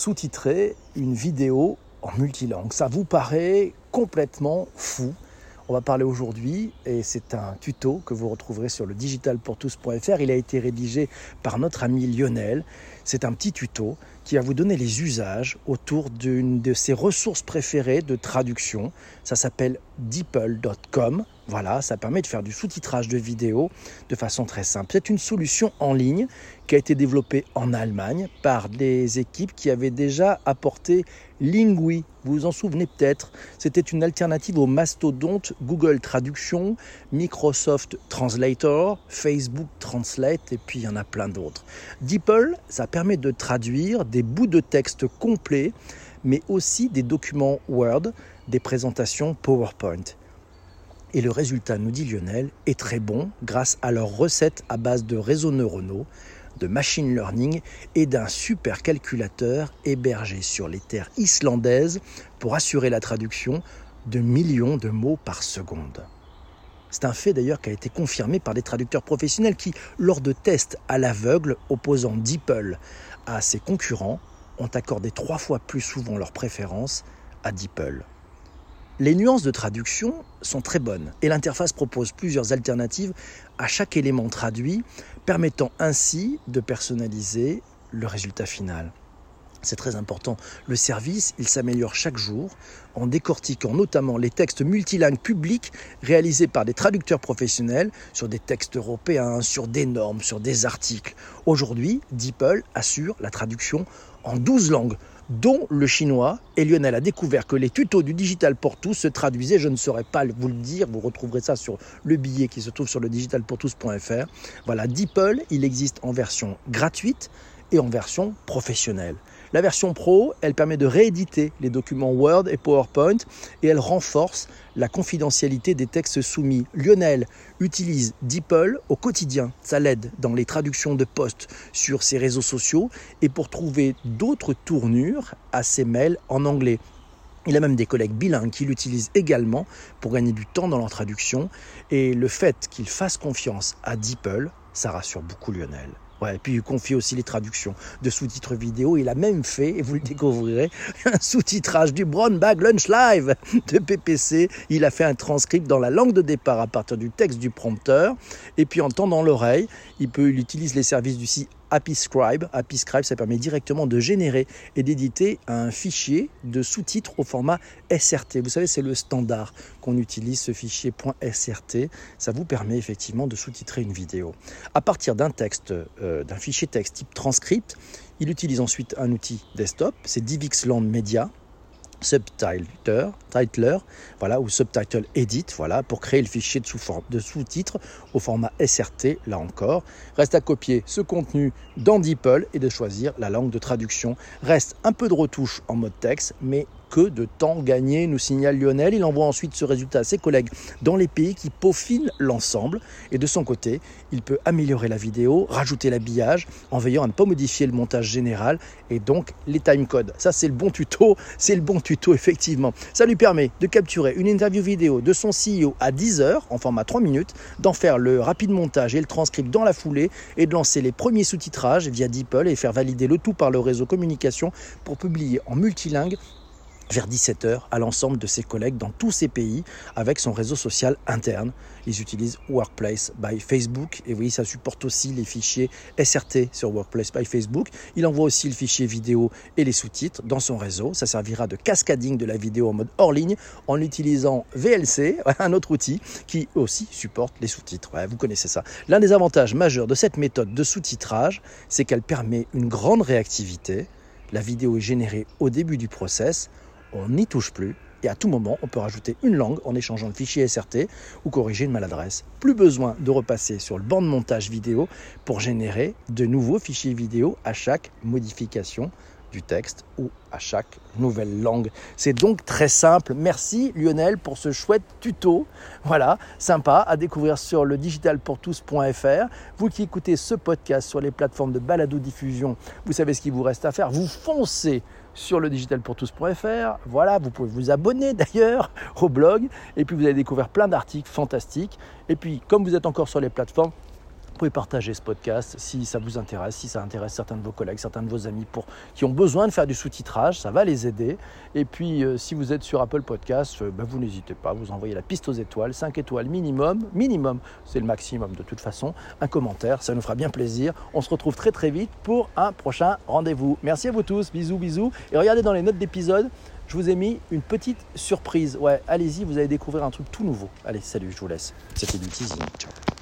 sous-titrer une vidéo en multilangue. Ça vous paraît complètement fou on va parler aujourd'hui, et c'est un tuto que vous retrouverez sur le digitalpourtous.fr. Il a été rédigé par notre ami Lionel. C'est un petit tuto qui va vous donner les usages autour d'une de ses ressources préférées de traduction. Ça s'appelle deeple.com. Voilà, ça permet de faire du sous-titrage de vidéos de façon très simple. C'est une solution en ligne qui a été développée en Allemagne par des équipes qui avaient déjà apporté Lingui. Vous vous en souvenez peut-être. C'était une alternative au mastodonte Google Traduction, Microsoft Translator, Facebook Translate et puis il y en a plein d'autres. DeepL, ça permet de traduire des bouts de texte complets mais aussi des documents Word, des présentations PowerPoint. Et le résultat, nous dit Lionel, est très bon grâce à leurs recettes à base de réseaux neuronaux, de machine learning et d'un super calculateur hébergé sur les terres islandaises pour assurer la traduction de millions de mots par seconde. C'est un fait d'ailleurs qui a été confirmé par des traducteurs professionnels qui, lors de tests à l'aveugle opposant DeepL à ses concurrents, ont accordé trois fois plus souvent leur préférence à DeepL. Les nuances de traduction sont très bonnes et l'interface propose plusieurs alternatives à chaque élément traduit, permettant ainsi de personnaliser le résultat final. C'est très important. Le service, il s'améliore chaque jour en décortiquant notamment les textes multilingues publics réalisés par des traducteurs professionnels sur des textes européens, sur des normes, sur des articles. Aujourd'hui, DeepL assure la traduction en 12 langues, dont le chinois. Et Lionel a découvert que les tutos du Digital pour tous se traduisaient, je ne saurais pas vous le dire, vous retrouverez ça sur le billet qui se trouve sur le digitalpourtous.fr. Voilà, DeepL, il existe en version gratuite et en version professionnelle. La version Pro, elle permet de rééditer les documents Word et PowerPoint et elle renforce la confidentialité des textes soumis. Lionel utilise DeepL au quotidien. Ça l'aide dans les traductions de posts sur ses réseaux sociaux et pour trouver d'autres tournures à ses mails en anglais. Il a même des collègues bilingues qui l'utilisent également pour gagner du temps dans leur traduction. Et le fait qu'il fasse confiance à DeepL, ça rassure beaucoup Lionel. Et puis il confie aussi les traductions de sous-titres vidéo. Il a même fait, et vous le découvrirez, un sous-titrage du Brown Bag Lunch Live de PPC. Il a fait un transcript dans la langue de départ à partir du texte du prompteur. Et puis en tendant l'oreille, il, il utilise les services du site Happy Scribe. Ça permet directement de générer et d'éditer un fichier de sous-titres au format SRT. Vous savez, c'est le standard qu'on utilise, ce fichier .srt. Ça vous permet effectivement de sous-titrer une vidéo. À partir d'un texte, euh, d'un fichier texte type transcript, il utilise ensuite un outil desktop, c'est DivXland Media subtitler, titler, voilà, ou subtitle edit, voilà, pour créer le fichier de sous-titres au format SRT, là encore. Reste à copier ce contenu dans DeepL et de choisir la langue de traduction. Reste un peu de retouche en mode texte, mais que de temps gagné, nous signale Lionel. Il envoie ensuite ce résultat à ses collègues dans les pays qui peaufinent l'ensemble. Et de son côté, il peut améliorer la vidéo, rajouter l'habillage, en veillant à ne pas modifier le montage général et donc les timecodes. Ça, c'est le bon tuto. C'est le bon tuto, effectivement. Ça lui permet de capturer une interview vidéo de son CEO à 10 heures, en format 3 minutes, d'en faire le rapide montage et le transcript dans la foulée et de lancer les premiers sous-titrages via DeepL et faire valider le tout par le réseau communication pour publier en multilingue vers 17h à l'ensemble de ses collègues dans tous ces pays avec son réseau social interne. Ils utilisent Workplace by Facebook et oui, ça supporte aussi les fichiers SRT sur Workplace by Facebook. Il envoie aussi le fichier vidéo et les sous-titres dans son réseau. Ça servira de cascading de la vidéo en mode hors ligne en utilisant VLC, un autre outil qui aussi supporte les sous-titres. vous connaissez ça. L'un des avantages majeurs de cette méthode de sous-titrage, c'est qu'elle permet une grande réactivité. La vidéo est générée au début du process on n'y touche plus. Et à tout moment, on peut rajouter une langue en échangeant le fichier SRT ou corriger une maladresse. Plus besoin de repasser sur le banc de montage vidéo pour générer de nouveaux fichiers vidéo à chaque modification du texte ou à chaque nouvelle langue. C'est donc très simple. Merci Lionel pour ce chouette tuto. Voilà, sympa à découvrir sur le digitalpourtous.fr. Vous qui écoutez ce podcast sur les plateformes de balado diffusion, vous savez ce qu'il vous reste à faire. Vous foncez sur le digitalpourtous.fr. Voilà, vous pouvez vous abonner d'ailleurs au blog et puis vous allez découvrir plein d'articles fantastiques. Et puis comme vous êtes encore sur les plateformes, pouvez partager ce podcast si ça vous intéresse, si ça intéresse certains de vos collègues, certains de vos amis pour, qui ont besoin de faire du sous-titrage, ça va les aider. Et puis euh, si vous êtes sur Apple Podcast, euh, ben, vous n'hésitez pas, vous envoyez la piste aux étoiles, 5 étoiles minimum, minimum, c'est le maximum de toute façon, un commentaire, ça nous fera bien plaisir. On se retrouve très très vite pour un prochain rendez-vous. Merci à vous tous, bisous bisous. Et regardez dans les notes d'épisode, je vous ai mis une petite surprise. Ouais, allez-y, vous allez découvrir un truc tout nouveau. Allez, salut, je vous laisse. C'était du teasing. Ciao.